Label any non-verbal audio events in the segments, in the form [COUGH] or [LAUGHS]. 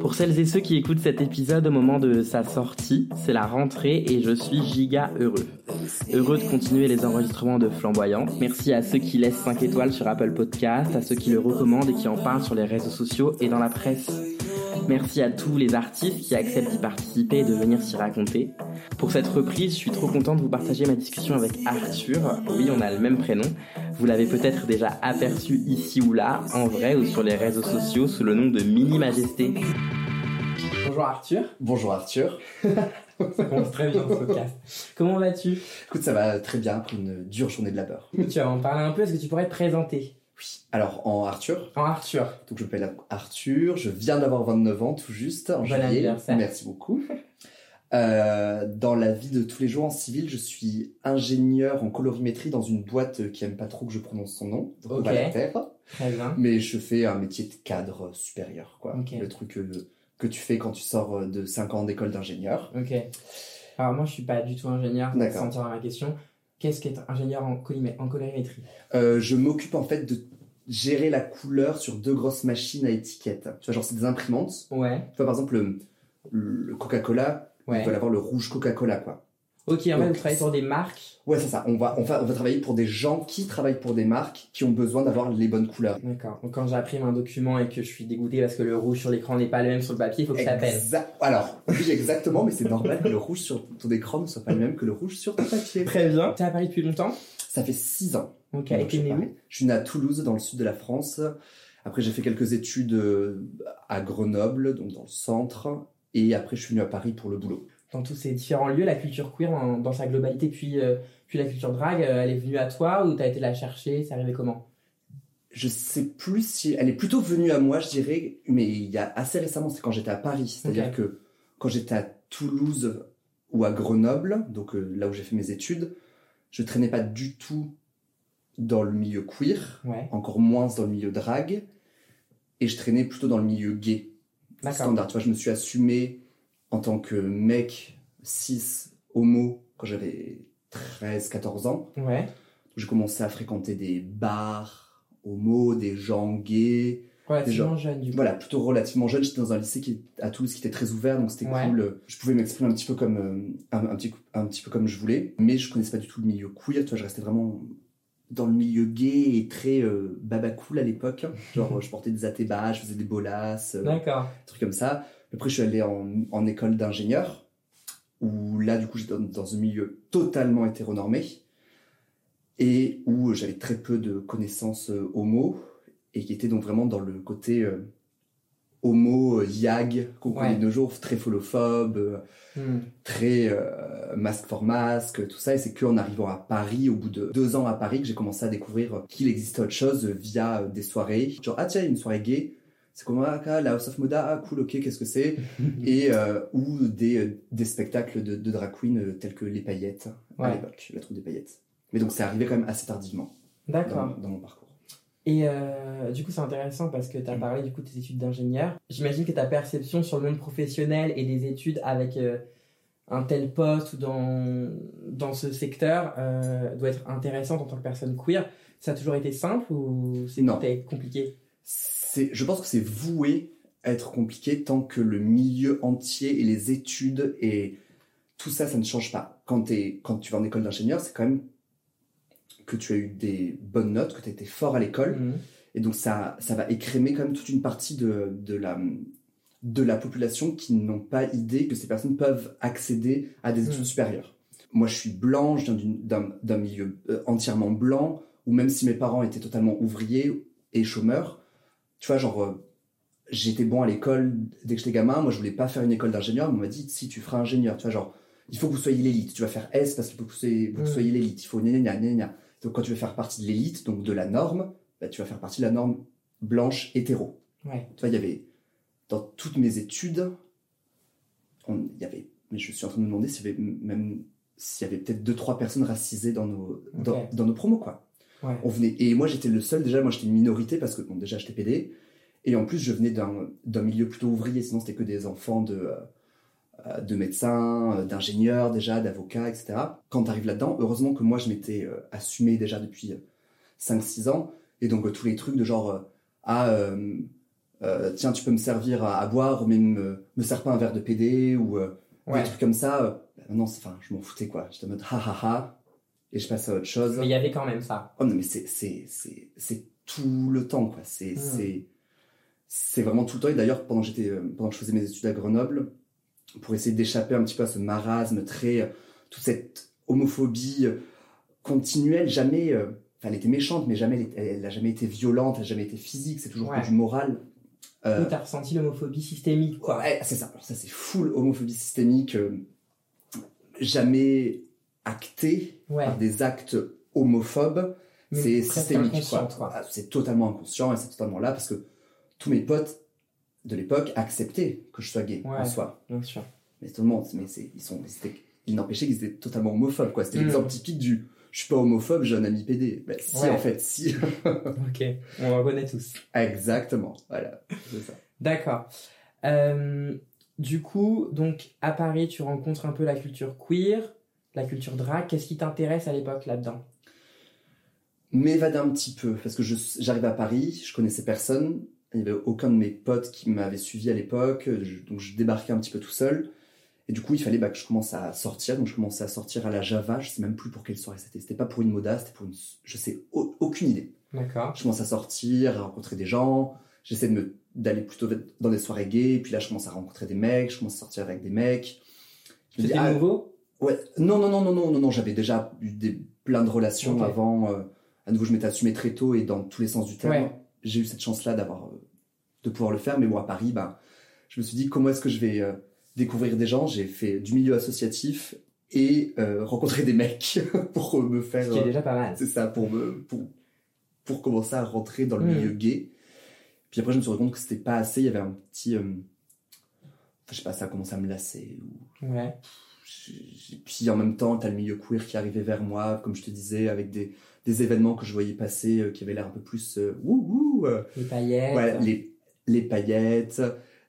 Pour celles et ceux qui écoutent cet épisode au moment de sa sortie, c'est la rentrée et je suis giga heureux. Heureux de continuer les enregistrements de Flamboyant. Merci à ceux qui laissent 5 étoiles sur Apple Podcast, à ceux qui le recommandent et qui en parlent sur les réseaux sociaux et dans la presse. Merci à tous les artistes qui acceptent d'y participer et de venir s'y raconter. Pour cette reprise, je suis trop content de vous partager ma discussion avec Arthur. Oui, on a le même prénom. Vous l'avez peut-être déjà aperçu ici ou là, en vrai ou sur les réseaux sociaux sous le nom de Mini Majesté. Bonjour Arthur. Bonjour Arthur. ça commence très bien ce podcast. Comment vas-tu? Écoute, ça va très bien après une dure journée de labeur. Tu vas en parler un peu, est-ce que tu pourrais te présenter? Oui. Alors, en Arthur. En Arthur. Donc, je m'appelle Arthur, je viens d'avoir 29 ans tout juste, en Bon juillet. anniversaire. Merci beaucoup. Euh, dans la vie de tous les jours en civil, je suis ingénieur en colorimétrie dans une boîte qui aime pas trop que je prononce son nom, donc on va Ok. la taire. Très bien. Mais je fais un métier de cadre supérieur, quoi. Le truc que, que tu fais quand tu sors de 5 ans d'école d'ingénieur. Ok. Alors moi je suis pas du tout ingénieur, D'accord. sans dans ma question. Qu'est-ce qu'être ingénieur en, colorimétrie? Euh, je m'occupe en fait de gérer la couleur sur deux grosses machines à étiquettes. Tu vois, genre c'est des imprimantes. Ouais. Tu vois, par exemple, le, le Coca-Cola. Ils veulent avoir le rouge Coca-Cola, quoi. Ok, en fait Donc, vous travaillez sur des marques. Ouais, c'est ça. On va, on, va, on va travailler pour des gens qui travaillent pour des marques qui ont besoin d'avoir les bonnes couleurs. D'accord. Donc quand j'imprime un document et que je suis dégoûté parce que le rouge sur l'écran n'est pas le même sur le papier, il faut que ça pèse. Alors, oui, exactement, mais c'est normal que le rouge sur ton écran ne soit pas le même que le rouge sur ton papier. Très bien. T'es à Paris depuis longtemps? Ça fait six ans. Ok, et t'es né où? Je suis né à Toulouse, dans le sud de la France. Après, j'ai fait quelques études euh, à Grenoble, donc dans le centre. Et après, je suis venu à Paris pour le boulot. Dans tous ces différents lieux, la culture queer en- dans sa globalité, puis, euh, puis la culture drague, euh, elle est venue à toi ou t'as été la chercher? C'est arrivé comment? Je sais plus si elle est plutôt venue à moi, je dirais, mais il y a assez récemment, c'est quand j'étais à Paris. C'est-à-dire que quand j'étais à Toulouse ou à Grenoble, donc euh, là où j'ai fait mes études, je traînais pas du tout dans le milieu queer, Ouais. encore moins dans le milieu drague, et je traînais plutôt dans le milieu gay. Standard. Tu vois, je me suis assumé en tant que mec cis homo quand j'avais 13-14 ans. Ouais. J'ai commencé à fréquenter des bars homo, des gens gays. Relativement jeune du coup. Voilà, plutôt relativement jeune. J'étais dans un lycée qui, à Toulouse qui était très ouvert, donc c'était Ouais. cool. Je pouvais m'exprimer un petit peu comme euh, un, un petit, un petit peu comme je voulais, mais je connaissais pas du tout le milieu queer. Tu vois, je restais vraiment dans le milieu gay et très euh, baba cool à l'époque. [LAUGHS] Genre, je portais des atébas, je faisais des bolasses. euh, des trucs comme ça. Après, je suis allé en, en école d'ingénieur, où là, du coup, j'étais dans, dans un milieu totalement hétéronormé, et où j'avais très peu de connaissances euh, homo, et qui était donc vraiment dans le côté euh, homo, euh, yag, qu'on connaît Ouais. de nos jours, très folophobe, euh, Hmm. très euh, masque for masque, tout ça. Et c'est qu'en arrivant à Paris, au bout de deux ans à Paris, que j'ai commencé à découvrir qu'il existait autre chose via des soirées. Genre, ah tiens, une soirée gay. C'est comme, ah, ah, la House of Moda, ah cool, ok, qu'est-ce que c'est? [LAUGHS] Et euh, ou des, des spectacles de, de drag queen euh, tels que Les Paillettes, à l'époque, la troupe des paillettes. Mais donc c'est arrivé quand même assez tardivement dans mon parcours. Et euh, du coup, c'est intéressant parce que tu as parlé du coup de tes études d'ingénieur. J'imagine que ta perception sur le monde professionnel et des études avec euh, un tel poste ou dans, dans ce secteur euh, doit être intéressante en tant que personne queer. Ça a toujours été simple ou c'est compliqué? Je pense que c'est voué à être compliqué tant que le milieu entier et les études et tout ça, ça ne change pas. Quand tu vas en école d'ingénieur, c'est quand même que tu as eu des bonnes notes, que tu as été fort à l'école. Mhm. Et donc ça, ça va écrémer quand même toute une partie de, de, la, de la population qui n'ont pas idée que ces personnes peuvent accéder à des études Mm. supérieures. Moi, je suis blanc, je viens d'un milieu euh, entièrement blanc, où même si mes parents étaient totalement ouvriers et chômeurs, tu vois, genre, euh, j'étais bon à l'école dès que j'étais gamin, moi je voulais pas faire une école d'ingénieur, mais on m'a dit, si tu feras ingénieur, tu vois, genre, il faut que vous soyez l'élite, tu vas faire S parce qu'il faut que vous soyez, vous Mm. soyez l'élite, il faut gna gna gna gna. Donc quand tu veux faire partie de l'élite, donc de la norme, bah, tu vas faire partie de la norme blanche hétéro. Ouais. Tu vois, il y avait, dans toutes mes études, il y avait, mais je suis en train de me demander s'il y avait même, s'il y avait peut-être deux, trois personnes racisées dans nos, dans, nos promos, quoi. Ouais. On venait, et moi j'étais le seul, déjà, moi j'étais une minorité parce que, bon, déjà j'étais PD, et en plus je venais d'un, d'un milieu plutôt ouvrier, sinon c'était que des enfants de, euh, de médecins, euh, d'ingénieurs déjà, d'avocats, etc. Quand tu arrives là-dedans, heureusement que moi je m'étais euh, assumé déjà depuis 5-6 ans, et donc euh, tous les trucs de genre, euh, euh, euh, tiens, tu peux me servir à, à boire, mais me, me sers pas un verre de PD ou euh, Ouais. des trucs comme ça. euh, bah, non, c'est- enfin, je m'en foutais quoi. J'étais en mode ha ha ha et je passe à autre chose. Mais il y avait quand même ça. Oh non, mais c'est c'est c'est c'est tout le temps quoi. C'est Mm. c'est c'est vraiment tout le temps. Et d'ailleurs, pendant j'étais euh, pendant que je faisais mes études à Grenoble, pour essayer d'échapper un petit peu à ce marasme très euh, toute cette homophobie euh, continuelle, jamais. euh, Enfin, elle était méchante, mais jamais elle, est- elle a jamais été violente, elle a jamais été physique. C'est toujours Ouais. du moral. Euh, t'as ressenti l'homophobie systémique, quoi. Ouais, c'est ça. Alors ça, c'est full homophobie systémique, euh, jamais acté Ouais. par des actes homophobes. C'est systémique, quoi. quoi. Ah, C'est totalement inconscient et c'est totalement là parce que tous mes potes de l'époque acceptaient que je sois gay en soi. Bien sûr. Mais tout le monde, mais c'est, ils sont, ils n'empêchaient qu'ils étaient totalement homophobes, quoi. C'était Mm. l'exemple typique du je suis pas homophobe, j'ai un ami PD. Ben, si, Ouais. en fait, si. [LAUGHS] Ok, on reconnaît tous. Exactement. Voilà. C'est ça. D'accord. Euh, du coup, donc à Paris, tu rencontres un peu la culture queer, la culture drag. Qu'est-ce qui t'intéresse à l'époque là-dedans? M'évader un petit peu parce que je- j'arrive à Paris, je connaissais personne, il n'y avait aucun de mes potes qui m'avait suivi à l'époque, donc je débarquais un petit peu tout seul. Et du coup, il fallait bah, que je commence à sortir, donc je commençais à sortir à la Java, je sais même plus pour quelle soirée c'était. C'était pas pour une moda, c'était pour une. Je sais au- aucune idée. D'accord. Je commence à sortir, à rencontrer des gens, j'essaie de me d'aller plutôt dans des soirées gays, puis là je commence à rencontrer des mecs, je commence à sortir avec des mecs. C'était ah, nouveau? Ouais, non, non, non, non, non, non, non, j'avais déjà eu des, plein de relations avant. euh, à nouveau, je m'étais assumé très tôt et dans tous les sens du terme. Ouais. J'ai eu cette chance-là d'avoir, euh, de pouvoir le faire. Mais bon, à Paris, ben, je me suis dit, comment est-ce que je vais euh, découvrir des gens? J'ai fait du milieu associatif et euh, rencontrer des mecs [LAUGHS] pour me faire. Ce qui est euh, déjà pas mal. c'est ça, pour me, pour, pour commencer à rentrer dans le Mm. milieu gay. Puis après, je me suis rendu compte que c'était pas assez. Il y avait un petit, euh, je sais pas, ça a commencé à me lasser ou Ouais. et puis en même temps, tu as le milieu queer qui arrivait vers moi, comme je te disais, avec des, des événements que je voyais passer euh, qui avaient l'air un peu plus euh, wouhou, euh, Les paillettes. ouais, les, les paillettes,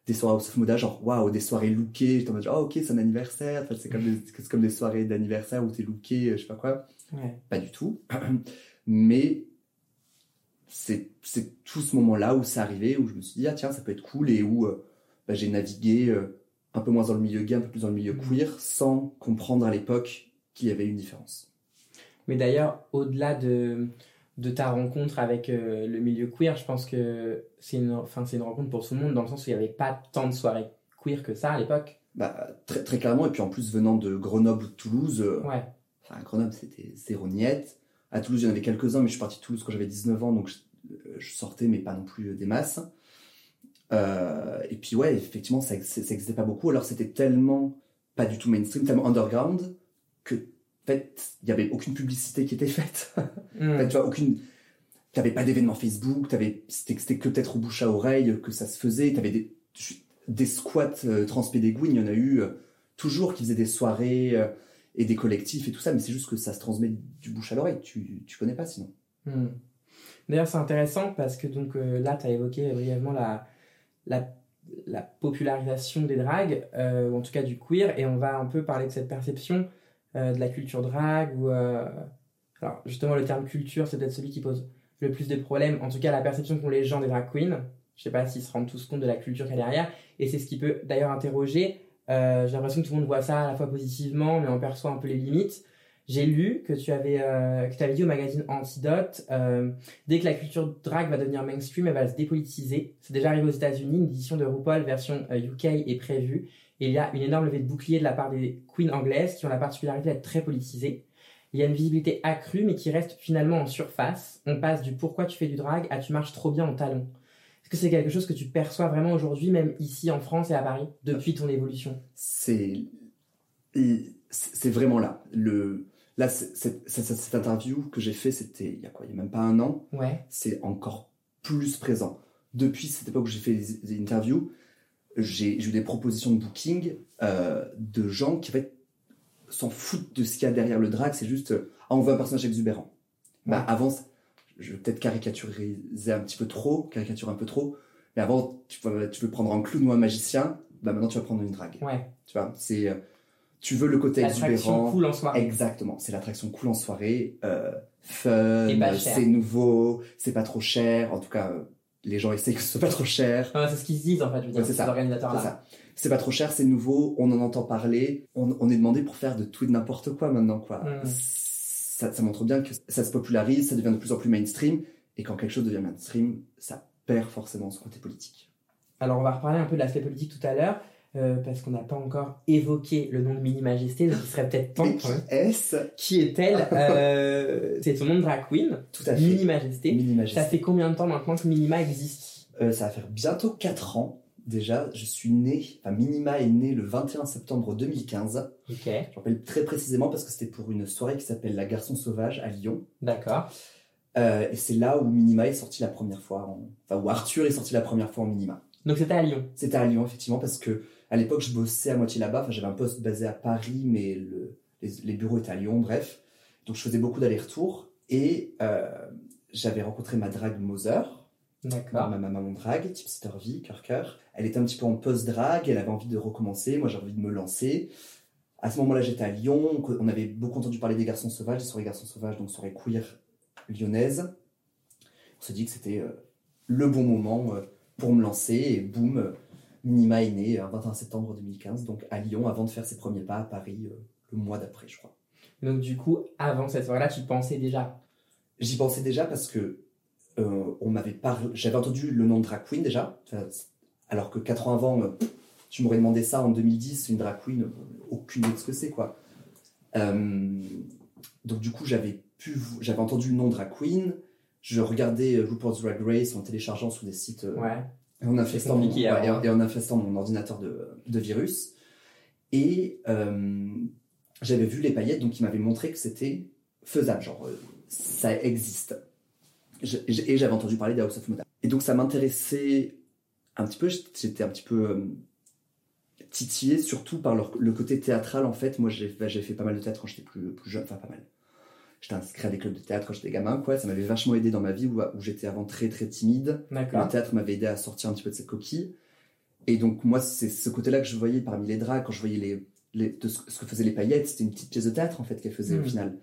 des soirées House of Moda, genre waouh, des soirées lookées. J'étais en mode, oh ok, c'est un anniversaire. Enfin, c'est comme, des- comme des soirées d'anniversaire où t'es looké, euh, je sais pas quoi. Ouais. Pas du tout. [CLEARS THROAT] Mais c'est tout ce moment-là où c'est arrivé, où je me suis dit, ah tiens, ça peut être cool, et où euh, bah, j'ai navigué euh, un peu moins dans le milieu gay, un peu plus dans le milieu Mhm. queer, sans comprendre à l'époque qu'il y avait une différence. Mais d'ailleurs, au-delà de, de ta rencontre avec euh, le milieu queer, je pense que c'est une, enfin, c'est une rencontre pour tout le monde, dans le sens où il n'y avait pas tant de soirées queer que ça à l'époque. Bah, très, très clairement, et puis en plus venant de Grenoble ou Toulouse, euh, Ouais. enfin à Grenoble c'était zéro niette. À Toulouse, il y en avait quelques-uns, mais je suis parti de Toulouse quand j'avais 19 ans, donc je, euh, je sortais, mais pas non plus des masses. Euh, et puis ouais, effectivement, ça n'existait pas beaucoup. Alors c'était tellement pas du tout mainstream, tellement underground, fait, il n'y avait aucune publicité qui était faite. Hmm. [LAUGHS] En fait, tu vois, aucune. T'avais pas d'événement Facebook, t'avais, c'était, que peut-être au bouche à oreille que ça se faisait. T'avais des, des squats euh, transpédéguines, il y en a eu euh, toujours qui faisaient des soirées euh, et des collectifs et tout ça, mais c'est juste que ça se transmet du bouche à l'oreille. Tu, tu connais pas sinon. Hmm. D'ailleurs, c'est intéressant parce que donc euh, là, tu as évoqué brièvement la, la, la popularisation des dragues, euh, ou en tout cas du queer, et on va un peu parler de cette perception de la culture drague. Ou, euh, alors, justement, le terme culture, c'est peut-être celui qui pose le plus de problèmes, en tout cas la perception qu'ont les gens des drag queens. Je sais pas s'ils se rendent tous compte de la culture qu'il y a derrière, et c'est ce qui peut d'ailleurs interroger. Euh, J'ai l'impression que tout le monde voit ça à la fois positivement, mais on perçoit un peu les limites. J'ai lu que tu avais, euh, que tu avais dit au magazine Antidote, euh, dès que la culture drag va devenir mainstream, elle va se dépolitiser. C'est déjà arrivé aux États-Unis, une édition de RuPaul version euh, UK est prévue. Et il y a une énorme levée de bouclier de la part des queens anglaises qui ont la particularité d'être très politisées. Il y a une visibilité accrue, mais qui reste finalement en surface. On passe du pourquoi tu fais du drag à tu marches trop bien en talons. Est-ce que c'est quelque chose que tu perçois vraiment aujourd'hui, même ici en France et à Paris, depuis ton évolution? C'est, c'est vraiment là. Le, là, c'est- cette interview que j'ai fait, c'était il y a quoi? Il y a même pas un an. Ouais. c'est encore plus présent. Depuis cette époque où j'ai fait les, les interviews, j'ai eu des propositions de booking euh, de gens qui en fait, s'en foutent de ce qu'il y a derrière le drag, c'est juste ah, on veut un personnage exubérant. Bah, avant, je vais peut-être caricaturiser un petit peu trop, caricaturer un peu trop, mais avant, tu veux, tu veux prendre un clown ou un magicien, bah maintenant tu vas prendre une drague. Ouais. Tu vois, c'est euh, tu veux le côté L'attraction exubérant. cool en soirée. Exactement, c'est l'attraction cool en soirée, euh, fun, c'est nouveau, c'est pas trop cher, en tout cas, les gens essayent que ce soit pas trop cher. c'est ce qu'ils se disent en fait, je veux dire, Ouais, c'est ces ça. organisateurs-là. C'est ça. C'est pas trop cher, c'est nouveau, on en entend parler. On, on est demandé pour faire de tout et de n'importe quoi maintenant, quoi. Mm. Ça, ça montre bien que ça se popularise, ça devient de plus en plus mainstream. Et quand quelque chose devient mainstream, ça perd forcément son côté politique. Alors on va reparler un peu de l'aspect politique tout à l'heure, euh, parce qu'on n'a pas encore évoqué le nom de Mini Majesté, donc il serait peut-être temps. Qui est-ce Qui est-elle [LAUGHS] Euh, C'est son nom de drag queen, Tout à fait. Mini Majesté. Mini Ça Majesté. fait combien de temps maintenant que Minima existe? Euh, ça va faire bientôt 4 ans. Déjà, je suis né, enfin Minima est né le 21 septembre 2015. Ok, Je rappelle très précisément parce que c'était pour une soirée qui s'appelle La Garçon Sauvage à Lyon. d'accord. Et c'est là où Minima est sorti la première fois, en- enfin où Arthur est sorti la première fois en Minima. Donc c'était à Lyon. C'était à Lyon effectivement parce que à l'époque je bossais à moitié là-bas, enfin j'avais un poste basé à Paris mais le- les, les bureaux étaient à Lyon, bref. Donc je faisais beaucoup d'allers-retours et euh, j'avais rencontré ma drague Moser, D'accord. ma maman drague, type Sitter V, cœur cœur. Elle était un petit peu en post-drague, elle avait envie de recommencer, moi j'avais envie de me lancer. À ce moment-là j'étais à Lyon, on avait beaucoup entendu parler des garçons sauvages, des soirées garçons sauvages, donc soirées queer lyonnaises. On s'est dit que c'était euh, le bon moment euh, pour me lancer et boum, Minima est né euh, un 21 septembre 2015, donc à Lyon, avant de faire ses premiers pas à Paris euh, le mois d'après, je crois. Donc du coup, avant cette soirée-là, tu pensais déjà? J'y pensais déjà parce que euh, on m'avait parlé, j'avais entendu le nom de drag queen déjà, alors que 4 ans avant, euh, tu m'aurais demandé ça en 2010, une drag queen, aucune idée de ce que c'est quoi. Euh, donc du coup, j'avais pu, j'avais entendu le nom drag queen, je regardais RuPaul's Drag Race en téléchargeant sur des sites Ouais. Et en infestant, mon, compliqué, ouais, et, infestant mon ordinateur de, de virus. Et euh, j'avais vu les paillettes, donc ils m'avaient montré que c'était faisable, genre euh, ça existe. Je- et j'avais entendu parler des House of Moda. Et donc ça m'intéressait un petit peu, j'étais un petit peu euh, titillé, surtout par leur- le côté théâtral en fait. Moi j'ai bah, j'ai fait pas mal de théâtre quand j'étais plus, plus jeune, enfin pas mal. J'étais inscrit à des clubs de théâtre quand j'étais gamin, quoi. Ça m'avait vachement aidé dans ma vie où, où j'étais avant très très timide. Le théâtre m'avait aidé à sortir un petit peu de cette coquille. Et donc, moi, c'est ce côté-là que je voyais parmi les drags, quand je voyais les, les, de ce, ce que faisaient les paillettes. C'était une petite pièce de théâtre, en fait, qu'elles faisaient au Mhm. final.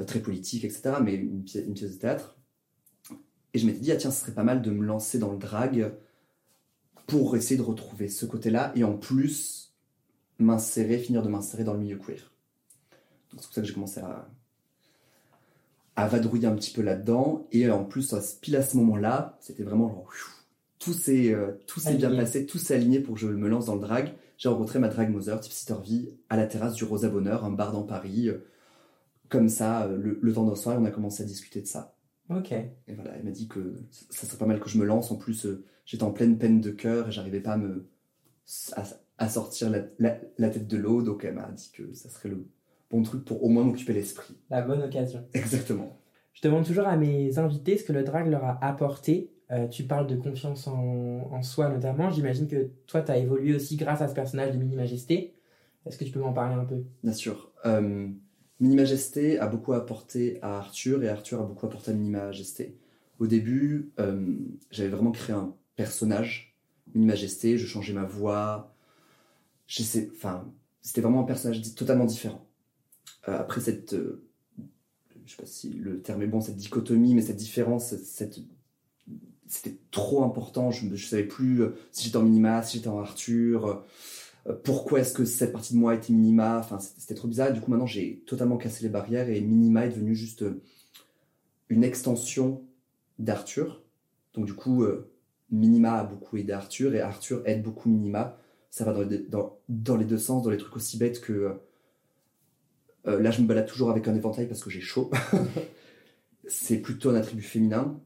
Euh, très politique, etc. Mais une, pi- une pièce de théâtre. Et je m'étais dit, ah tiens, ce serait pas mal de me lancer dans le drag pour essayer de retrouver ce côté-là. Et en plus, m'insérer, finir de m'insérer dans le milieu queer. Donc, c'est pour ça que j'ai commencé à, à vadrouiller un petit peu là-dedans. Et euh, en plus, ce- pile à ce moment-là, c'était vraiment genre, tout s'est euh, tout s'est bien passé, tout s'est aligné pour que je me lance dans le drag. J'ai rencontré ma drag Mother, type Sitter V, à la terrasse du Rosa Bonheur, un bar dans Paris. euh, Comme ça, euh, le, le temps d'un soir, on a commencé à discuter de ça. Ok. Et voilà, elle m'a dit que ça serait pas mal que je me lance. En plus, euh, j'étais en pleine peine de cœur et j'arrivais pas à me à, à sortir la, la- la tête de l'eau. Donc elle m'a dit que ça serait le bon truc pour au moins m'occuper l'esprit. La bonne occasion. Exactement. Je demande toujours à mes invités ce que le drag leur a apporté. Euh, tu parles de confiance en, en soi notamment. J'imagine que toi, tu as évolué aussi grâce à ce personnage de Mini Majesté. Est-ce que tu peux m'en parler un peu? Bien sûr. Euh, Mini Majesté a beaucoup apporté à Arthur et Arthur a beaucoup apporté à Mini Majesté. Au début, euh, j'avais vraiment créé un personnage, Mini Majesté, je changeais ma voix. Enfin, c'était vraiment un personnage totalement différent. Euh, après cette, euh, je sais pas si le terme est bon, cette dichotomie, mais cette différence, c'était trop important. Je ne savais plus euh, si j'étais en Minima, si j'étais en Arthur. pourquoi est-ce que cette partie de moi était minima? Enfin, c'était trop bizarre. Du coup, maintenant, j'ai totalement cassé les barrières et minima est devenu juste une extension d'Arthur. Donc, du coup, minima a beaucoup aidé Arthur et Arthur aide beaucoup minima. Ça va dans les deux sens, dans les trucs aussi bêtes que. Euh, là, je me balade toujours avec un éventail parce que j'ai chaud. [LAUGHS] C'est plutôt un attribut féminin.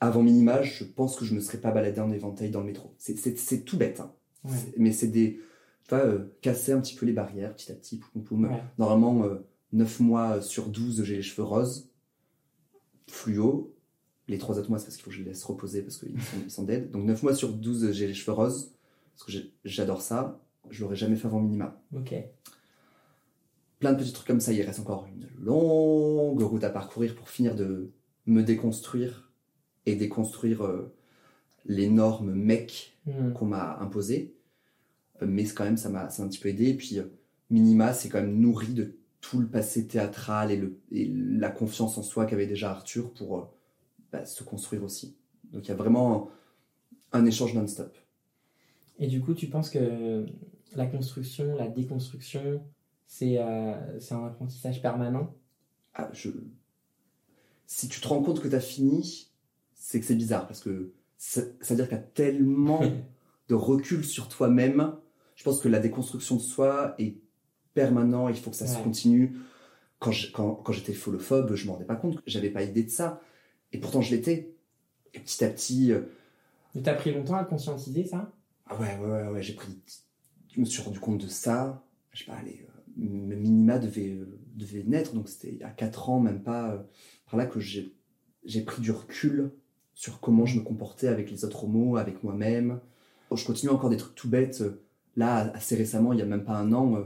Avant minima, je pense que je me serais pas baladé en éventail dans le métro. C'est- tout bête, hein. Ouais. Mais c'est des. Tu vois, euh, casser un petit peu les barrières petit à petit, poum poum. Ouais. Normalement, euh, 9 mois sur 12, j'ai les cheveux roses, fluo. Les 3 autres mois, c'est parce qu'il faut que je les laisse reposer parce qu'ils sont, ils sont dead. Donc 9 mois sur 12, j'ai les cheveux roses. Parce que j'adore ça. Je l'aurais jamais fait avant minima. Ok. Plein de petits trucs comme ça. Il reste encore une longue route à parcourir pour finir de me déconstruire et déconstruire euh, les normes mecs Hmm. qu'on m'a imposé. Euh, Mais quand même, ça m'a ça m'a un petit peu aidé. Et puis, euh, Minima, c'est quand même nourri de tout le passé théâtral et, le, et la confiance en soi qu'avait déjà Arthur pour euh, bah, se construire aussi. Donc il y a vraiment un échange non-stop. Et du coup, tu penses que la construction, la déconstruction, c'est euh, c'est un apprentissage permanent Ah, je... Si tu te rends compte que tu as fini, c'est que c'est bizarre parce que ça, ça veut dire que tu as tellement [LAUGHS] de recul sur toi-même. Je pense que la déconstruction de soi est permanent, il faut que ça se continue. Quand je- quand, quand j'étais folophobe, je me rendais pas compte, j'avais pas idée de ça. Et pourtant, je l'étais. Et petit à petit, euh, Mais t'as pris longtemps à conscientiser ça? Ah ouais, ouais, ouais, ouais, j'ai pris. Je me suis rendu compte de ça. Je sais pas, allez, euh, m- Minima devait, euh, devait naître, donc c'était à 4 ans, même pas. euh, par là que j'ai pris du recul sur comment je me comportais avec les autres homos, avec moi-même. Oh, Je continue encore des trucs tout bêtes. euh, Là, assez récemment, il y a même pas un an,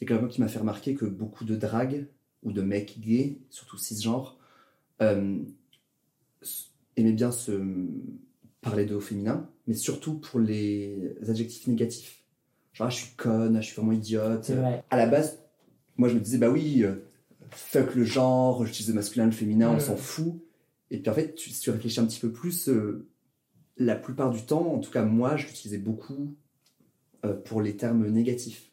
il y a quelqu'un qui m'a fait remarquer que beaucoup de dragues, ou de mecs gays, surtout cisgenres, euh, aimaient bien se parler de au féminin, mais surtout pour les adjectifs négatifs. Genre, ah, je suis conne, ah, je suis vraiment idiote. À la base, moi, je me disais, bah oui, euh, fuck le genre, j'utilise le masculin, le féminin, on s'en fout. Et puis en fait, tu- si tu réfléchis un petit peu plus, euh, la plupart du temps, en tout cas moi, je l'utilisais beaucoup euh, pour les termes négatifs.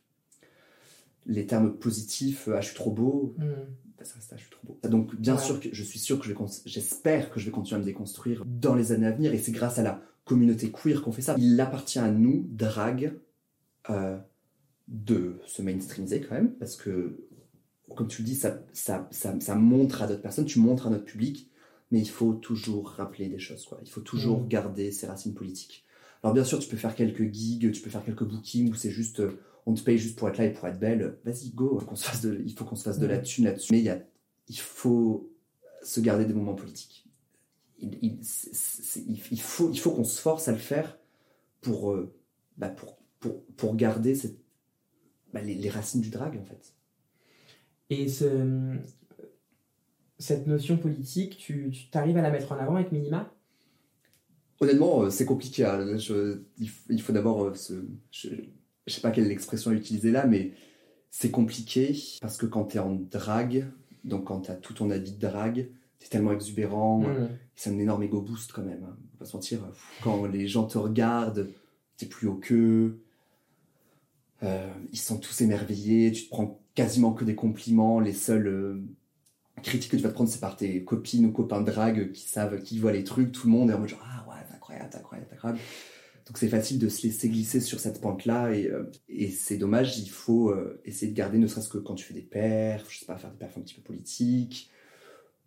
Les termes positifs, ah, je suis trop beau, bah, ça reste, ah, je suis trop beau. Donc bien Ouais. sûr que je suis sûr que je vais, j'espère que je vais continuer à me déconstruire dans les années à venir, et c'est grâce à la communauté queer qu'on fait ça. Il appartient à nous, drag, euh, de se mainstreamiser quand même, parce que, comme tu le dis, ça, ça, ça, ça montre à d'autres personnes, tu montres à notre public, mais il faut toujours rappeler des choses, quoi. Il faut toujours Mm. garder ses racines politiques. Alors bien sûr, tu peux faire quelques gigs, tu peux faire quelques bookings où c'est juste, euh, on te paye juste pour être là et pour être belle. Vas-y, go, qu'on se fasse de, il faut qu'on se fasse de la Mm. thune là-dessus. Mais il, y a, il faut se garder des moments politiques. Il, faut, il faut qu'on se force à le faire pour, euh, bah, pour, pour, pour garder cette, bah, les, les racines du drag, en fait. Et ce, cette notion politique, tu tu t'arrives à la mettre en avant avec Minima? Honnêtement, euh, c'est compliqué. hein. Je- il, faut d'abord euh, se. Je, je sais pas quelle expression utiliser là, mais c'est compliqué parce que quand tu es en drague, donc quand tu as tout ton habit de drague, tu es tellement exubérant. Hmm. C'est un énorme ego boost quand même. Hein. On va pas se mentir. Quand les gens te regardent, t'es plus haut qu'eux. Euh, ils sont tous émerveillés. Tu te prends quasiment que des compliments. Les seules euh, critiques que tu vas te prendre, c'est par tes copines ou copains de drague qui savent, qui voient les trucs. Tout le monde est en mode genre, ah ouais, c'est incroyable, c'est incroyable, c'est incroyable. Donc c'est facile de se laisser glisser sur cette pente-là et, euh, c'est dommage. Il faut essayer de garder, ne serait-ce que quand tu fais des perfs, je sais pas, faire des perfs un petit peu politiques.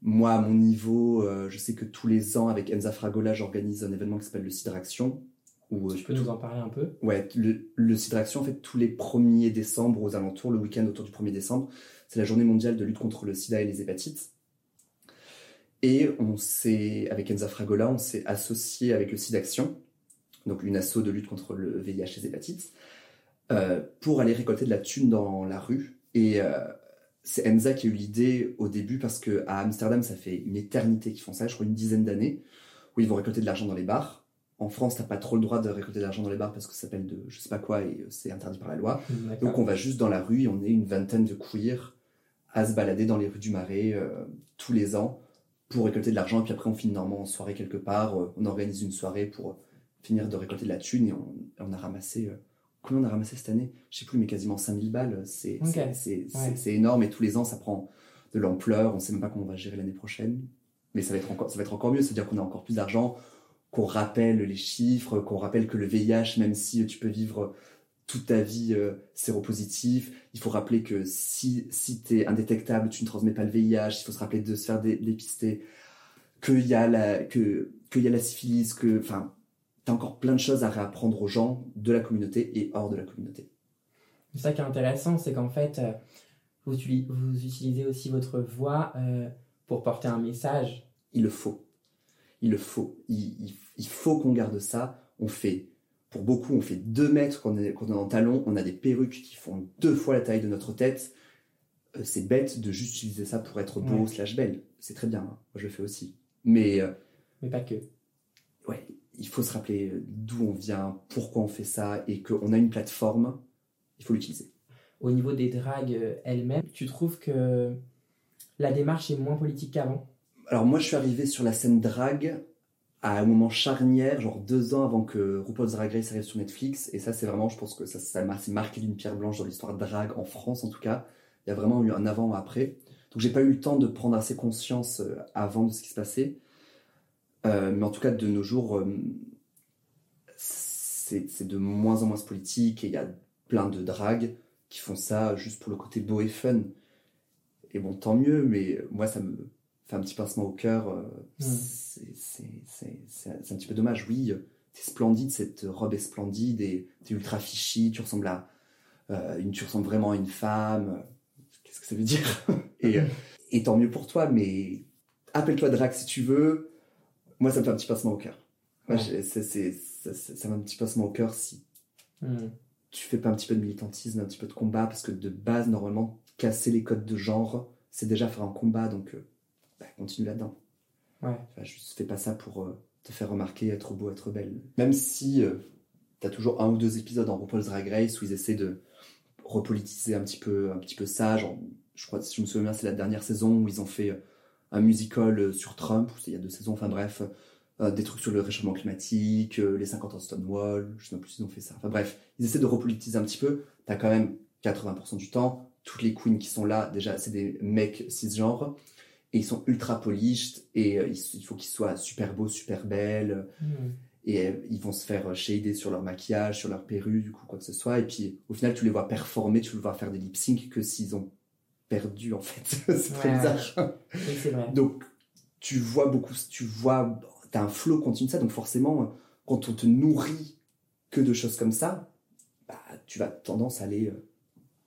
Moi, à mon niveau, je sais que tous les ans, avec Enza Fragola, j'organise un événement qui s'appelle le Cidraction. Où, euh, Tu peux nous en parler un peu? Ouais, le, le Cidraction, en fait, tous les 1er décembre aux alentours, le week-end autour du 1er décembre, c'est la journée mondiale de lutte contre le sida et les hépatites. Et on s'est, avec Enza Fragola, on s'est associé avec le Cidaction, donc une asso de lutte contre le VIH et les hépatites, euh, pour aller récolter de la thune dans la rue. Et euh, c'est Enza qui a eu l'idée au début parce que à Amsterdam, ça fait une éternité qu'ils font ça, je crois une dizaine d'années, où ils vont récolter de l'argent dans les bars. En France, t'as pas trop le droit de récolter de l'argent dans les bars parce que ça s'appelle de je sais pas quoi et euh, c'est interdit par la loi. Donc on va juste dans la rue et on est une vingtaine de queers à se balader dans les rues du Marais euh, tous les ans pour récolter de l'argent. Et puis après, on finit normalement en soirée quelque part. Euh, on organise une soirée pour finir de récolter de la thune et on, on a ramassé. euh, combien on a ramassé cette année? Je sais plus, mais quasiment 5000 balles. Ouais. c'est énorme et tous les ans, ça prend de l'ampleur. On sait même pas comment on va gérer l'année prochaine. Mais ça va être encore, ça va être encore mieux. C'est-à-dire qu'on a encore plus d'argent, qu'on rappelle les chiffres, qu'on rappelle que le VIH, même si tu peux vivre toute ta vie euh, séropositif. Il faut rappeler que si, si tu es indétectable, tu ne transmets pas le VIH. Il faut se rappeler de se faire dé- dépister. Qu'il y, a la- que, qu'il y a la syphilis. Que, enfin, tu as encore plein de choses à réapprendre aux gens de la communauté et hors de la communauté. C'est ça qui est intéressant, c'est qu'en fait, euh, vous, utili- vous utilisez aussi votre voix euh, pour porter un message. Il le faut. Il le faut. Il, il- il faut qu'on garde ça. On fait, pour beaucoup, on fait deux mètres qu'on est, qu'on est en talons. On a des perruques qui font deux fois la taille de notre tête. Euh, c'est bête de juste utiliser ça pour être beau Ouais. slash belle. C'est très bien. hein. Moi, je le fais aussi. Mais euh, Mais pas que. ouais, il faut se rappeler d'où on vient, pourquoi on fait ça, et qu'on a une plateforme. Il faut l'utiliser. Au niveau des dragues euh, elles-mêmes, tu trouves que la démarche est moins politique qu'avant? Alors moi, je suis arrivé sur la scène drague à un moment charnière, genre deux ans avant que RuPaul's Drag Race arrive sur Netflix. Et ça, c'est vraiment, je pense que ça, ça m'a- marqué d'une pierre blanche dans l'histoire de drag en France, en tout cas. Il y a vraiment eu un avant et après. Donc, j'ai pas eu le temps de prendre assez conscience euh, avant de ce qui se passait. Euh, mais en tout cas, de nos jours, euh, c'est de moins en moins politique et il y a plein de drags qui font ça juste pour le côté beau et fun. Et bon, tant mieux, mais moi, ça me fait un petit pincement au cœur. euh, Mm. c'est- un petit peu dommage. Oui, euh, t'es splendide, cette robe est splendide et t'es ultra fishy, tu ressembles à euh, une, tu ressembles vraiment à une femme. Qu'est-ce que ça veut dire? [LAUGHS] Et, et tant mieux pour toi, mais appelle-toi drag si tu veux. Moi, ça me fait un petit pincement au cœur. Moi, Ouais. ça, me fait un petit pincement au cœur si Hmm. tu fais pas un petit peu de militantisme, un petit peu de combat, parce que de base, normalement, casser les codes de genre, c'est déjà faire un combat, donc euh, continue là-dedans. Ouais. Enfin, juste fais pas ça pour euh, te faire remarquer, être beau, être belle. Même si tu t'as toujours un ou deux épisodes en RuPaul's Drag Race où ils essaient de repolitiser un petit peu, un petit peu ça, genre, je crois, si je me souviens bien, c'est la dernière saison où ils ont fait euh, un musical euh, sur Trump, il y a deux saisons, enfin bref, euh, des trucs sur le réchauffement climatique, euh, les 50 ans de Stonewall, je sais plus s'ils ont fait ça. Enfin bref, ils essaient de repolitiser un petit peu. T'as quand même 80% du temps, toutes les queens qui sont là, déjà, c'est des mecs cisgenres, et ils sont ultra polished, et euh, il faut qu'ils soient super beaux, super belles, Hmm. et euh, ils vont se faire shader sur leur maquillage, sur leur perruque, du coup, quoi que ce soit. Et puis, au final, tu les vois performer, tu les vois faire des lip sync que s'ils ont perdu, en fait. [LAUGHS] c'est très Ouais. bizarre. Oui, c'est vrai. Donc, tu vois beaucoup, tu vois, t'as un flow continu de ça, donc forcément, quand on te nourrit que de choses comme ça, bah, tu vas tendance à aller euh,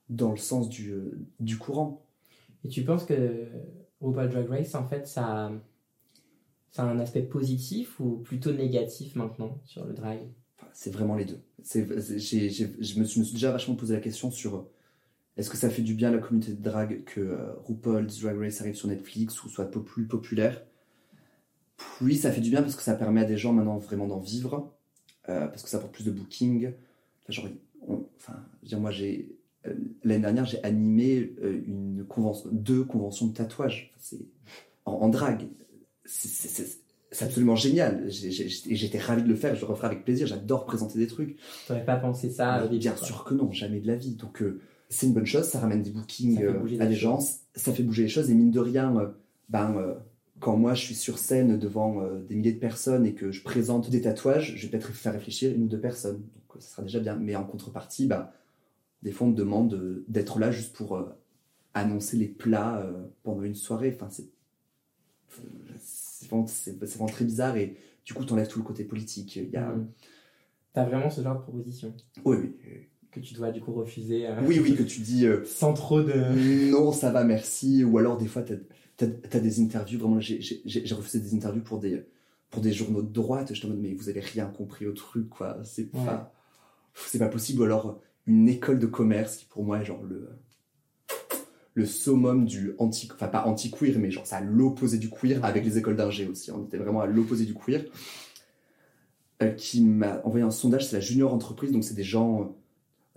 dans le sens du, euh, du courant. Et tu penses que RuPaul Drag Race, en fait, ça, a un aspect positif ou plutôt négatif maintenant sur le drag? C'est vraiment les deux. Je me suis, déjà vachement posé la question sur euh, est-ce que ça fait du bien à la communauté de drag que euh, RuPaul's Drag Race arrive sur Netflix ou soit plus populaire? Oui, ça fait du bien parce que ça permet à des gens maintenant vraiment d'en vivre, euh, parce que ça apporte plus de booking. Enfin, genre, moi, j'ai l'année dernière, j'ai animé euh, une convention, deux conventions de tatouage. Enfin, en, en drag. C'est- absolument génial. J'étais ravi de le faire. Je le referai avec plaisir. J'adore présenter des trucs. T'aurais pas pensé ça début bien quoi. sûr que non, jamais de la vie. Donc euh, c'est une bonne chose. Ça ramène des bookings euh, à des gens. Ça fait bouger les choses. Et mine de rien, euh, ben euh, quand moi je suis sur scène devant euh, des milliers de personnes et que je présente des tatouages, je vais peut-être faire réfléchir une ou deux personnes. Donc euh, ça sera déjà bien. Mais en contrepartie, ben, des fois on me demande d'être là juste pour euh, annoncer les plats euh, pendant une soirée. Enfin, c'est vraiment, vraiment très bizarre et du coup t'enlèves tout le côté politique. Il y a... Hmm. T'as vraiment ce genre de proposition? Oui, oui, que tu dois du coup refuser euh, Oui, oui, que tu dis [LAUGHS] sans trop de. non, ça va, merci. Ou alors, des fois, t'as as, des interviews. Vraiment, j'ai- refusé des interviews pour des, pour des journaux de droite. Je te demande, mais vous avez rien compris au truc, quoi. C'est Ouais. pas, c'est pas possible. Ou alors, une école de commerce qui, pour moi, est genre le, le summum du anti, enfin, pas anti-queer, mais genre, c'est à l'opposé du queer, avec les écoles d'ingé aussi. On était vraiment à l'opposé du queer. Euh, qui m'a envoyé un sondage, c'est la junior entreprise, donc c'est des gens,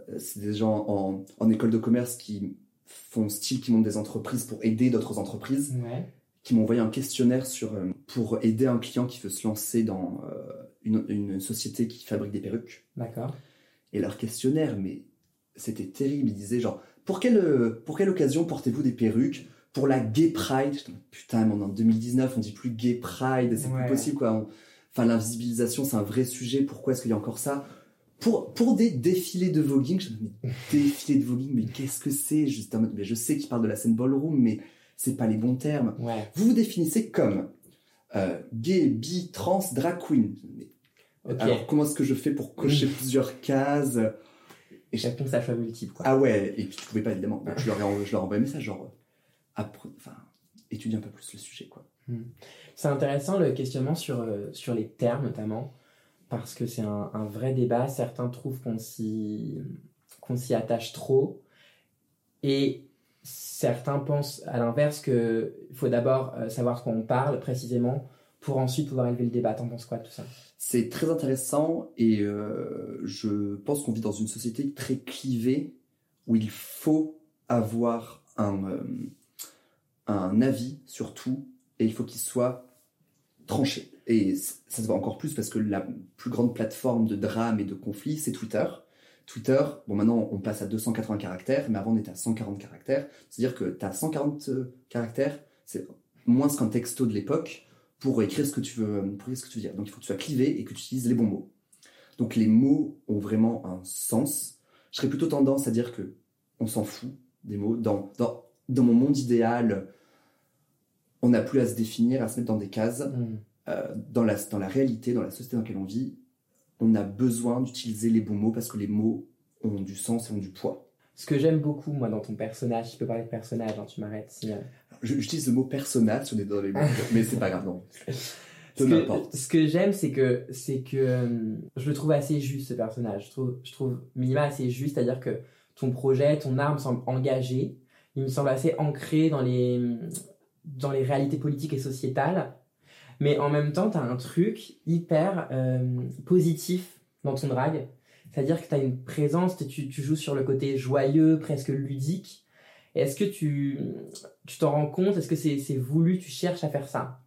euh, c'est des gens en, en école de commerce qui font style, qui montent des entreprises pour aider d'autres entreprises, Ouais. qui m'ont envoyé un questionnaire sur, euh, pour aider un client qui veut se lancer dans une, une société qui fabrique des perruques. D'accord. Et leur questionnaire, mais c'était terrible. Ils disaient genre, pour quelle, euh, pour quelle occasion portez-vous des perruques Pour la Gay Pride? Putain, mais on est en 2019, on dit plus Gay Pride, c'est Ouais. plus possible quoi. On- Enfin, l'invisibilisation, c'est un vrai sujet. Pourquoi est-ce qu'il y a encore ça? Pour, pour des défilés de voguing, je me dis, mais [LAUGHS] défilés de voguing, mais qu'est-ce que c'est? Juste en mode, mais je sais qu'ils parlent de la scène ballroom, mais c'est pas les bons termes. Ouais. Vous vous définissez comme euh, gay, bi, trans, drag queen. Mais Alors, comment est-ce que je fais pour cocher plusieurs cases Et je- Réponse à choix multiple quoi. Ah ouais, et puis tu pouvais pas évidemment. Donc je leur ai, en- je leur ai envoyé un message genre, euh, enfin, étudie un peu plus le sujet quoi. C'est intéressant le questionnement sur, euh, sur les termes notamment, parce que c'est un, un vrai débat. Certains trouvent qu'on s'y qu'on s'y attache trop, et certains pensent à l'inverse qu'il faut d'abord euh, savoir de quoi on parle précisément pour ensuite pouvoir élever le débat. T'en penses quoi de tout ça? C'est très intéressant et euh, je pense qu'on vit dans une société très clivée où il faut avoir un, euh, un avis sur tout et il faut qu'il soit tranché. Et ça se voit encore plus parce que la plus grande plateforme de drame et de conflit, c'est Twitter. Twitter, bon maintenant on passe à 280 caractères, mais avant on était à 140 caractères. C'est-à-dire que tu as 140 caractères, c'est moins qu'un texto de l'époque pour écrire ce que tu veux, pour écrire ce que tu veux dire. Donc il faut que tu sois clivé et que tu utilises les bons mots. Donc les mots ont vraiment un sens. Je serais plutôt tendance à dire que on s'en fout des mots. Dans, dans, dans mon monde idéal, on n'a plus à se définir, à se mettre dans des cases. Mm. Euh, dans, la, dans la réalité, dans la société dans laquelle on vit, on a besoin d'utiliser les bons mots parce que les mots ont du sens et ont du poids. Ce que j'aime beaucoup, moi, dans ton personnage, je peux parler de personnage, hein, tu m'arrêtes. Si. J'utilise le mot personnage si on est dans les mots, [LAUGHS] mais c'est pas grave, non. Ce que, ce que j'aime, c'est que, c'est que euh, je le trouve assez juste, ce personnage. Je trouve, je trouve Minima assez juste, c'est-à-dire que ton projet, ton arme semble engagé. Il me semble assez ancré dans les, dans les réalités politiques et sociétales. Mais en même temps, tu as un truc hyper euh, positif dans ton drag. C'est-à-dire que tu as une présence, tu, tu, joues sur le côté joyeux, presque ludique. Est-ce que tu tu t'en rends compte? Est-ce que c'est voulu? Tu cherches à faire ça?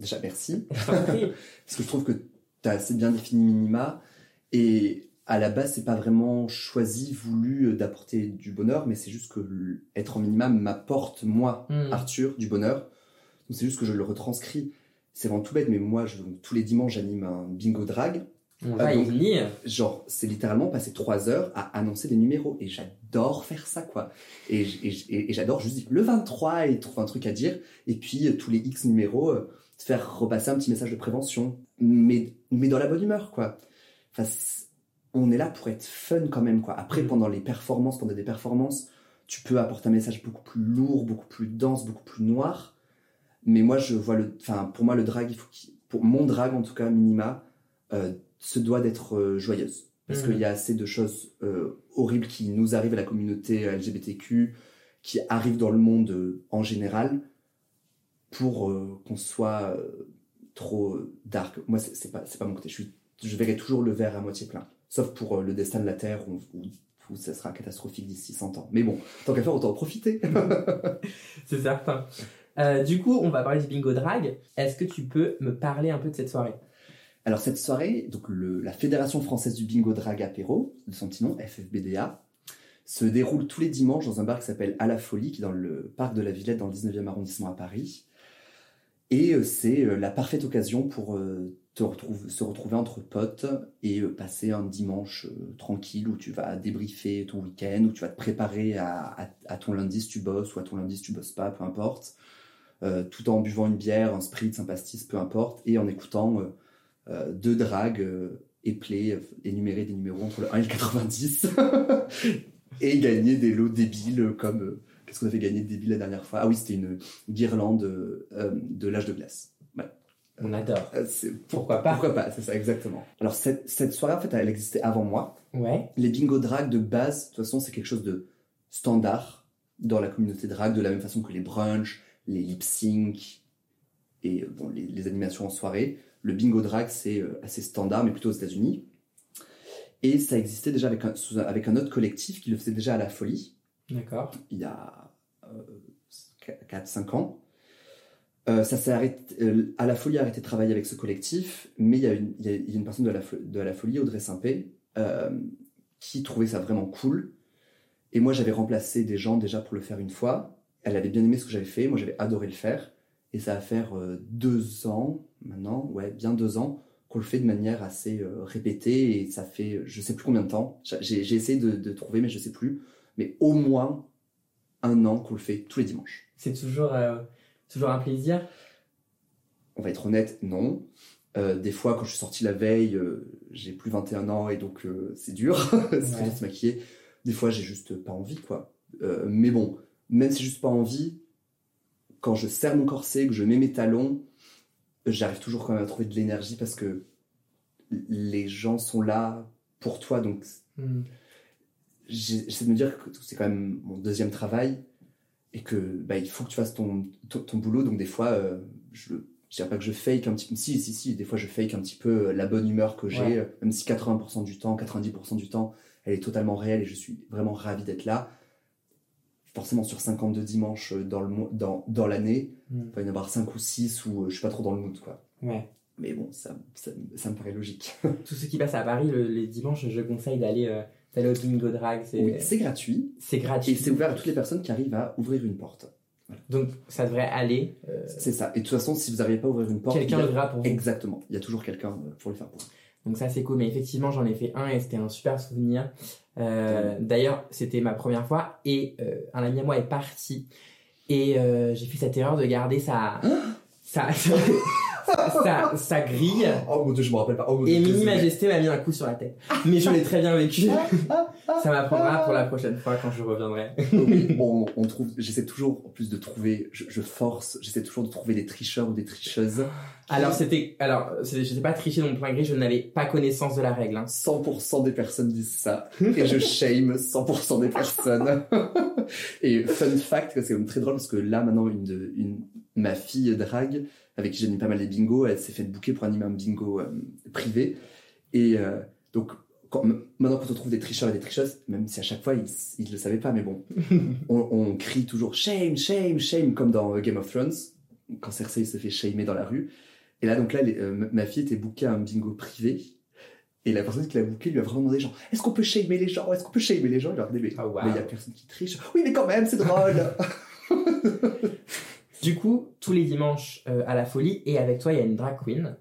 Déjà, merci. [LAUGHS] Parce que je trouve que tu as assez bien défini minima. Et à la base, c'est pas vraiment choisi, voulu euh, d'apporter du bonheur, mais c'est juste que être en minima m'apporte, moi, hmm. Arthur, du bonheur. Donc c'est juste que je le retranscris. C'est vraiment tout bête, mais moi, je, tous les dimanches, j'anime un bingo drag. On va y venir. Genre, c'est littéralement passer trois heures à annoncer des numéros. Et j'adore faire ça, quoi. Et, et, et j'adore juste dire le 23 et trouver un truc à dire. Et puis, euh, tous les X numéros, euh, faire repasser un petit message de prévention. Mais, mais dans la bonne humeur, quoi. Enfin, on est là pour être fun quand même, quoi. Après, mm. pendant les performances, pendant des performances, tu peux apporter un message beaucoup plus lourd, beaucoup plus dense, beaucoup plus noir. Mais moi, je vois le, enfin, pour moi, le drag, il faut pour mon drag, en tout cas, minima, euh, se doit d'être euh, joyeuse. Parce mm. qu'il y a assez de choses euh, horribles qui nous arrivent à la communauté LGBTQ, qui arrivent dans le monde en général, pour qu'on soit trop dark. Moi, c'est pas, pas mon côté. Je, suis, je verrai toujours le verre à moitié plein. Sauf pour le destin de la Terre, où, où, ça sera catastrophique d'ici 100 ans. Mais bon, tant qu'à faire, autant en profiter. [LAUGHS] c'est certain. du coup, on va parler du bingo drag. Est-ce que tu peux me parler un peu de cette soirée? Alors cette soirée, donc la Fédération française du bingo drag apéro, de son petit nom, FFBDA, se déroule tous les dimanches dans un bar qui s'appelle À la Folie, qui est dans le parc de la Villette, dans le 19e arrondissement à Paris. Et euh, c'est euh, la parfaite occasion pour euh, se retrouver entre potes et passer un dimanche tranquille où tu vas débriefer ton week-end, où tu vas te préparer à, ton lundi si tu bosses ou à ton lundi si tu bosses pas, peu importe. tout en buvant une bière, un spritz, un pastis, peu importe, et en écoutant de drague euh, éplé, énumérer des numéros entre le 1 et le 90 [LAUGHS] et gagner des lots débiles comme euh, qu'est-ce qu'on avait gagné de débile la dernière fois? Ah oui, c'était une guirlande de l'âge de glace. On adore. Pourquoi pas? Pourquoi pas, c'est ça, exactement. Alors, cette, cette, soirée, en fait, elle existait avant moi. Ouais. Les bingo drag de base, de toute façon, c'est quelque chose de standard dans la communauté drag, de la même façon que les brunchs, les lip sync et bon, les, les animations en soirée. Le bingo drag, c'est euh, assez standard, mais plutôt aux États-Unis. Et ça existait déjà avec un, avec un autre collectif qui le faisait déjà à la folie. D'accord. Il y a 4-5 euh, ans. Euh, ça s'est arrêté, à la folie a arrêté de travailler avec ce collectif, mais il y a une, il y a une personne de la, de la folie, Audrey Simpé, qui trouvait ça vraiment cool. Et moi, j'avais remplacé des gens déjà pour le faire une fois. Elle avait bien aimé ce que j'avais fait, moi j'avais adoré le faire. Et ça va faire deux ans, maintenant, ouais, bien deux ans, qu'on le fait de manière assez euh, répétée et ça fait je sais plus combien de temps. J'ai essayé de, trouver, mais je sais plus. Mais au moins un an qu'on le fait tous les dimanches. C'est toujours, euh, toujours un plaisir? On va être honnête, non. Euh, des fois, quand je suis sorti la veille, j'ai plus 21 ans et donc c'est dur, [LAUGHS] c'est se maquiller. Des fois, j'ai juste pas envie, quoi. mais bon, même si j'ai juste pas envie, quand je serre mon corset, que je mets mes talons, j'arrive toujours quand même à trouver de l'énergie parce que les gens sont là pour toi. Donc, hmm. j'essaie de me dire que c'est quand même mon deuxième travail et que bah, il faut que tu fasses ton, ton, boulot. Donc, des fois, euh, je ne dirais pas que je fake un petit peu. Si, si, si, des fois, je fake un petit peu la bonne humeur que j'ai, euh, même si 80% du temps, 90% du temps, elle est totalement réelle et je suis vraiment ravi d'être là forcément sur 52 dimanches euh, dans le dans, dans l'année, mm. il va y en avoir 5 ou 6 où euh, je suis pas trop dans le mood quoi. Ouais. Mais bon, ça, ça, ça me paraît logique. [LAUGHS] Tous ceux qui passent à Paris le, les dimanches, je conseille d'aller euh, d'aller au bingo drag. C'est Oui, gratuit c'est gratuit. et c'est ouvert à toutes les personnes qui arrivent à ouvrir une porte. Donc ça devrait aller. euh, C'est ça. Et de toute façon, si vous n'arrivez pas à ouvrir une porte, Quelqu'un a- pour vous. Exactement. Il y a toujours quelqu'un pour le faire pour vous. Donc ça c'est cool, mais effectivement j'en ai fait un et c'était un super souvenir. Euh, D'ailleurs c'était ma première fois et euh, un ami à moi est parti. Et euh, j'ai fait cette erreur de garder sa sa, sa, sa grille Oh mon dieu, je me rappelle pas. Oh mon et Mini. Majesté m'a mis un coup sur la tête. Mais je l'ai très bien vécu. [LAUGHS] Ça m'apprendra pour la prochaine fois quand je reviendrai. On, on trouve, j'essaie toujours, en plus de trouver, je, je force, j'essaie toujours de trouver des tricheurs ou des tricheuses. Alors c'était alors sais pas tricher dans mon plein gré, je n'avais pas connaissance de la règle. hein. 100% des personnes disent ça. Et je shame 100% des personnes. [LAUGHS] Et fun fact, c'est quand même très drôle parce que là, maintenant, une, de- une, ma fille drague, avec qui j'anime pas mal les bingos, elle s'est fait booker pour animer un bingo euh, privé. Et euh, donc, quand, maintenant, quand on trouve des tricheurs et des tricheuses, même si à chaque fois, ils, ils le savaient pas, mais bon, [LAUGHS] on, on crie toujours shame, shame, shame, comme dans euh, Game of Thrones, quand Cersei se fait shamer dans la rue. Et là, donc là, les- euh, ma fille était bookée à un bingo privé. Et la personne qui l'a booké lui a vraiment demandé genre, est-ce qu'on peut shamer les gens? Est-ce qu'on peut shamer les gens? Il leur a dit, mais Oh, wow. mais il y a personne qui triche. Oui, mais quand même, c'est drôle. [LAUGHS] Du coup, tous les dimanches euh, à la folie, et avec toi, il y a une drag queen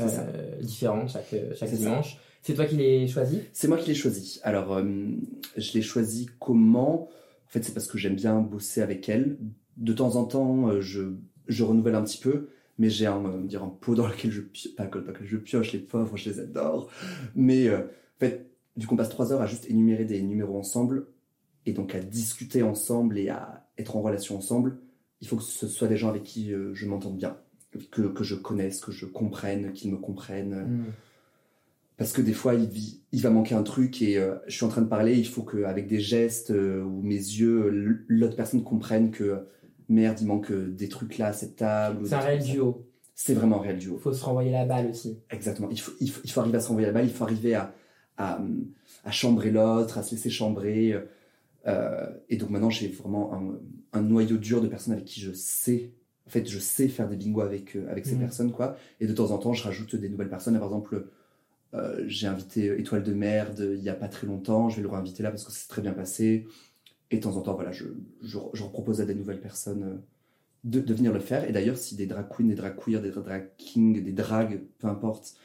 euh, différente chaque, chaque C'est ça. dimanche. C'est toi qui l'ai choisi c'est moi qui l'ai choisi. Alors, euh, je l'ai choisi comment? En fait, c'est parce que j'aime bien bosser avec elle. De temps en temps, euh, je, je renouvelle un petit peu, mais j'ai un, euh, dire un pot dans lequel je, pio- pas, pas que je pioche, les pauvres, je les adore. Mais euh, en fait, vu qu'on passe trois heures à juste énumérer des numéros ensemble, et donc à discuter ensemble et à être en relation ensemble, il faut que ce soit des gens avec qui euh, je m'entende bien, que, que je connaisse, que je comprenne, qu'ils me comprennent. Parce que des fois, il, vi- il va manquer un truc et euh, je suis en train de parler, il faut qu'avec des gestes euh, ou mes yeux, l'autre personne comprenne que merde, il manque des trucs là à cette table. C'est un réel duo. C'est vraiment un réel duo. Il faut se renvoyer la balle aussi. Exactement. Il faut, il, faut, il faut arriver à se renvoyer la balle, il faut arriver à, à, à chambrer l'autre, à se laisser chambrer. Et donc maintenant, j'ai vraiment un, un noyau dur de personnes avec qui je sais. En fait, je sais faire des bingos avec, euh, avec ces Mhm. personnes, quoi. Et de temps en temps, je rajoute des nouvelles personnes. Par exemple, euh, j'ai invité Étoile de Merde il y a pas très longtemps. Je vais le réinviter là parce que c'est très bien passé. Et de temps en temps, voilà, je, je, je propose à des nouvelles personnes euh, de, de venir le faire. Et d'ailleurs, si des drag queens, des drag queers, des drag kings, des drags, peu importe,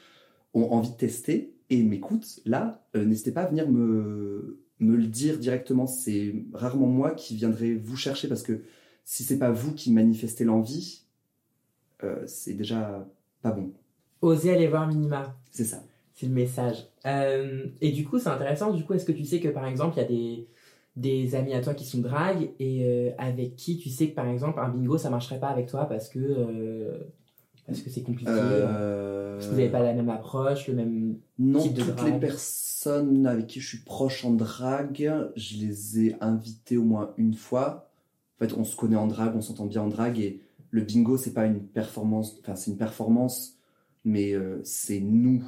ont envie de tester et m'écoutent, là, n'hésitez pas à venir me, me le dire directement. C'est rarement moi qui viendrai vous chercher parce que si c'est pas vous qui manifestez l'envie, euh, c'est déjà pas bon. Osez aller voir Minima. C'est ça. C'est le message. Euh, et du coup, c'est intéressant. Du coup, est-ce que tu sais que par exemple, il y a des, des amis à toi qui sont drag et euh, avec qui tu sais que par exemple, un bingo ça marcherait pas avec toi parce que parce que c'est compliqué Parce que vous n'avez pas la même approche, le même. Non, type de toutes drague? les personnes avec qui je suis proche en drague, je les ai invitées au moins une fois. En fait, on se connaît en drague, on s'entend bien en drague et le bingo, c'est pas une performance, enfin, c'est une performance, mais euh, c'est nous.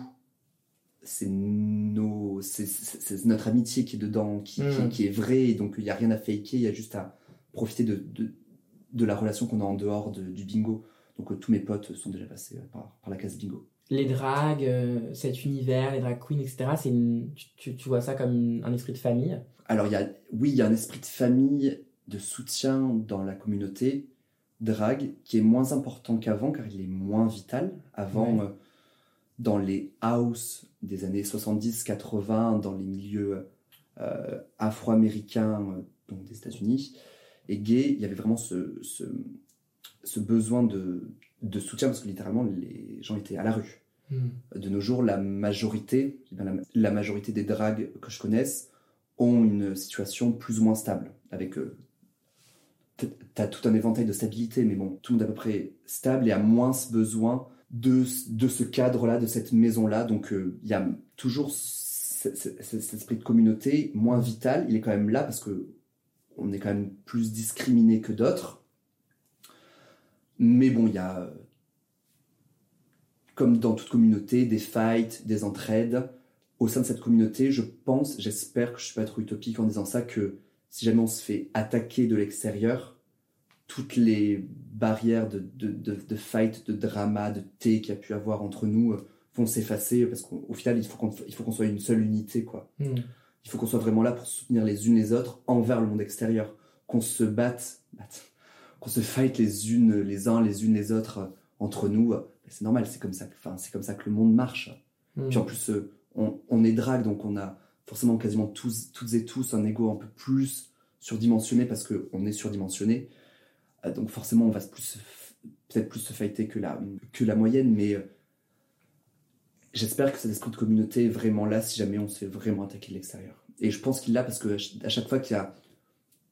C'est nos, c'est- notre amitié qui est dedans, qui, qui- qui est vraie, et donc il n'y a rien à faker, il y a juste à profiter de, de, de la relation qu'on a en dehors de- du bingo. Donc euh, tous mes potes sont déjà passés euh, par, par la case bingo. Les dragues, euh, cet univers, les drag queens, etc. C'est une... tu, vois ça comme une- un esprit de famille? Alors, il y a, oui, il y a un esprit de famille, de soutien dans la communauté drague qui est moins important qu'avant car il est moins vital. Avant, Ouais. euh, dans les house des années 70-80, dans les milieux euh, afro-américains, euh, donc des États-Unis, et gays, il y avait vraiment ce, ce, ce besoin de, de soutien parce que littéralement les gens étaient à la rue de nos jours, la majorité, la, la majorité des dragues que je connaisse ont une situation plus ou moins stable. Avec, euh, t'as tout un éventail de stabilité, mais bon, tout le monde est à peu près stable et a moins ce besoin de, de ce cadre-là, de cette maison-là. Donc, euh, il y a toujours ce- ce- ce- cet esprit de communauté moins vital. Il est quand même là parce que on est quand même plus discriminé que d'autres. Mais bon, il y a euh, comme dans toute communauté, des fights, des entraides. Au sein de cette communauté, je pense, j'espère que je ne suis pas trop utopique en disant ça, que si jamais on se fait attaquer de l'extérieur, toutes les barrières de, de, de, de fight, de drama, de thé qu'il y a pu avoir entre nous euh, vont s'effacer parce qu'au final, il faut qu'on soit une seule unité, quoi. Hmm. Il faut qu'on soit vraiment là pour soutenir les unes les autres envers le monde extérieur. Qu'on se batte, batte, qu'on se fight les unes, les uns, les unes les autres euh, entre nous. euh, C'est normal, c'est comme ça que, enfin, c'est comme ça que le monde marche. Hmm. Puis en plus, euh, on, on est drague, donc on a forcément quasiment tous, toutes et tous un ego un peu plus surdimensionné parce qu'on est surdimensionné. Donc forcément, on va plus, peut-être plus se fighter que la, que la moyenne, mais j'espère que cet esprit de communauté est vraiment là si jamais on se fait vraiment attaquer de l'extérieur. Et je pense qu'il l'a parce que à chaque fois qu'il y a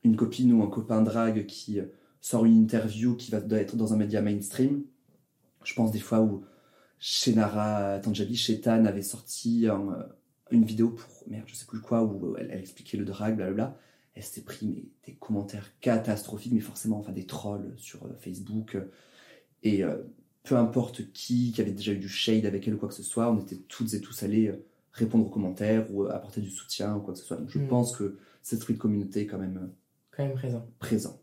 une copine ou un copain drague qui sort une interview qui va être dans un média mainstream, je pense des fois où Shenara Tanjabi, Shetan avait sorti un, euh, une vidéo pour, merde, je sais plus quoi, où elle, elle expliquait le drag, blablabla. Elle s'était pris mais, des commentaires catastrophiques, mais forcément, enfin des trolls sur euh, Facebook. Et euh, peu importe qui, qui avait déjà eu du shade avec elle ou quoi que ce soit, on était toutes et tous allés répondre aux commentaires ou apporter du soutien ou quoi que ce soit. Donc je Mm. pense que cet esprit de communauté est quand même Quand même présent. présent.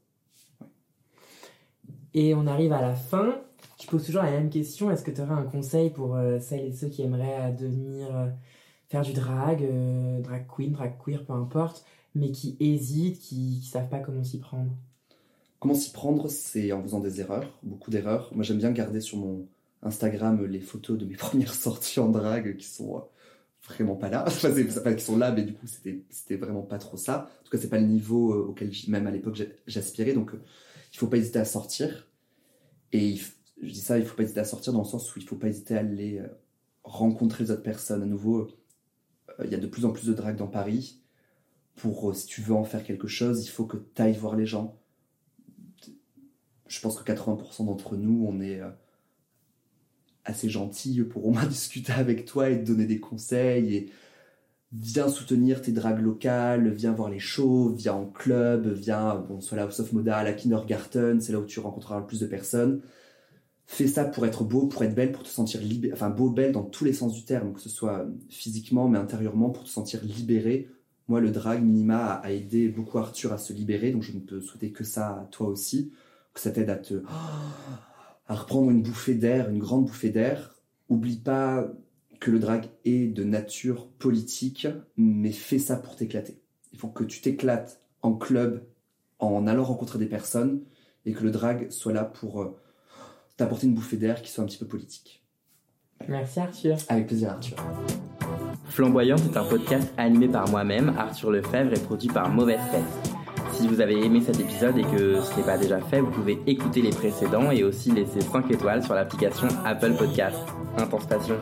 Et on arrive à la fin. Je pose toujours la même question. Est-ce que tu aurais un conseil pour euh, celles et ceux qui aimeraient devenir, euh, faire du drag, euh, drag queen, drag queer, peu importe, mais qui hésitent, qui, qui savent pas comment s'y prendre? Comment s'y prendre C'est en faisant des erreurs, beaucoup d'erreurs. Moi, j'aime bien garder sur mon Instagram les photos de mes [LAUGHS] premières sorties en drague qui sont vraiment pas là. [LAUGHS] Enfin, c'est- pas qui sont là, mais du coup, c'était vraiment pas trop ça. En tout cas, c'est pas le niveau auquel, même à l'époque, j'a- j'aspirais. Donc, il faut pas hésiter à sortir. Et je dis ça, il faut pas hésiter à sortir dans le sens où il faut pas hésiter à aller euh, rencontrer les autres personnes. À nouveau, euh, il y a de plus en plus de drague dans Paris. Pour, euh, si tu veux en faire quelque chose, il faut que tu ailles voir les gens je pense que 80% d'entre nous, on est assez gentils pour au moins [LAUGHS] discuter avec toi et te donner des conseils. Viens soutenir tes dragues locales, viens voir les shows, viens en club, viens, bon, soit la House of Moda, à la Kindergarten, c'est là où tu rencontreras le plus de personnes. Fais ça pour être beau, pour être belle, pour te sentir libéré, enfin beau, belle dans tous les sens du terme, que ce soit physiquement, mais intérieurement, pour te sentir libéré. Moi, le drag minima a, a aidé beaucoup Arthur à se libérer, donc je ne peux souhaiter que ça à toi aussi que ça t'aide à te [GASPS] à reprendre une bouffée d'air, une grande bouffée d'air. Oublie pas que le drag est de nature politique, mais fais ça pour t'éclater. Il faut que tu t'éclates en club, en allant rencontrer des personnes, et que le drag soit là pour euh, t'apporter une bouffée d'air qui soit un petit peu politique. Merci Arthur. Avec plaisir, Arthur. Flamboyante est un podcast animé par moi-même, Arthur Lefebvre, et produit par Mauvaise Tête. Si vous avez aimé cet épisode et que ce n'est pas déjà fait, vous pouvez écouter les précédents et aussi laisser 5 étoiles sur l'application Apple Podcast. Intense passion.